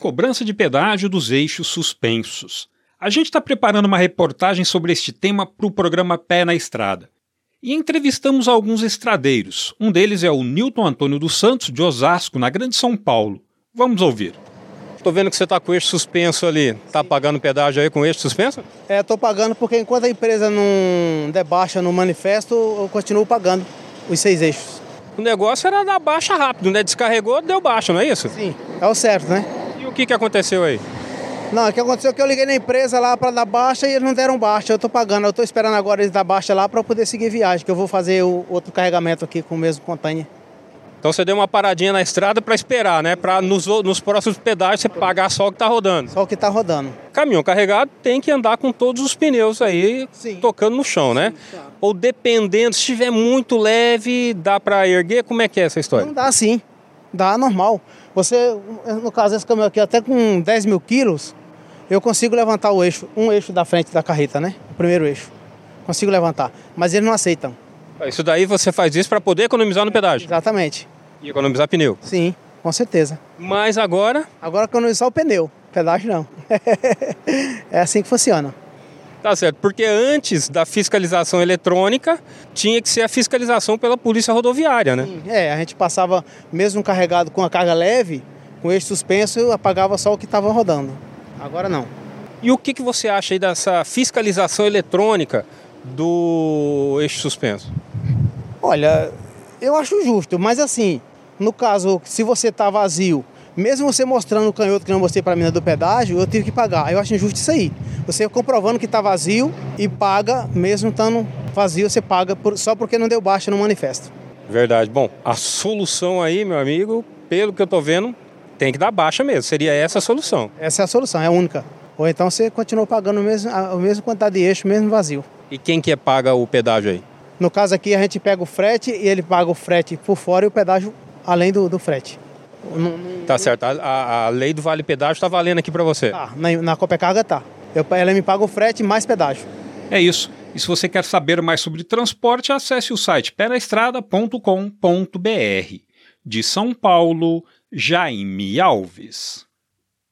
Cobrança de pedágio dos eixos suspensos. A gente está preparando uma reportagem sobre este tema para o programa Pé na Estrada. E entrevistamos alguns estradeiros. Um deles é o Newton Antônio dos Santos, de Osasco, na Grande São Paulo. Vamos ouvir. Tô vendo que você está com o eixo suspenso ali. Tá pagando pedágio aí com o eixo suspenso? É, tô pagando porque enquanto a empresa não debaixa no manifesto, eu continuo pagando os seis eixos. O negócio era dar baixa rápido, né? Descarregou, deu baixa, não é isso? Sim, é o certo, né? O que, que aconteceu aí? Não, o que aconteceu é que eu liguei na empresa lá para dar baixa e eles não deram baixa. Eu tô pagando, eu tô esperando agora eles dar baixa lá para poder seguir viagem, que eu vou fazer o outro carregamento aqui com o mesmo container. Então você deu uma paradinha na estrada para esperar, né? Para nos, nos próximos pedágios você pagar só o que está rodando. Só o que está rodando. Caminhão carregado tem que andar com todos os pneus aí Sim. tocando no chão, né? Sim, tá. Ou dependendo, se estiver muito leve, dá para erguer? Como é que é essa história? Não dá sim. Dá normal. Você, no caso, esse caminhão aqui, até com 10 mil quilos, eu consigo levantar o eixo, um eixo da frente da carreta, né? O primeiro eixo. Consigo levantar. Mas eles não aceitam. Isso daí você faz isso para poder economizar no pedágio? Exatamente. E economizar pneu? Sim, com certeza. Mas agora? Agora economizar o pneu, pedágio não. é assim que funciona. Tá certo, porque antes da fiscalização eletrônica tinha que ser a fiscalização pela polícia rodoviária, né? Sim, é, a gente passava, mesmo carregado com a carga leve, com eixo suspenso, apagava só o que estava rodando. Agora não. E o que, que você acha aí dessa fiscalização eletrônica do eixo suspenso? Olha, eu acho justo, mas assim, no caso, se você tá vazio, mesmo você mostrando o canhoto que não mostrei para mim do pedágio, eu tive que pagar. Eu acho injusto isso aí. Você comprovando que está vazio e paga, mesmo estando vazio, você paga por, só porque não deu baixa no manifesto. Verdade. Bom, a solução aí, meu amigo, pelo que eu tô vendo, tem que dar baixa mesmo. Seria essa a solução. Essa é a solução, é a única. Ou então você continua pagando o mesmo, a mesma quantidade de eixo, mesmo vazio. E quem que é paga o pedágio aí? No caso aqui, a gente pega o frete e ele paga o frete por fora e o pedágio além do, do frete. Tá certo. A, a lei do vale pedágio está valendo aqui para você? Tá. Na, na Copecarga tá. Eu, ela me paga o frete mais pedágio. É isso. E se você quer saber mais sobre transporte, acesse o site penaestrada.com.br. De São Paulo, Jaime Alves.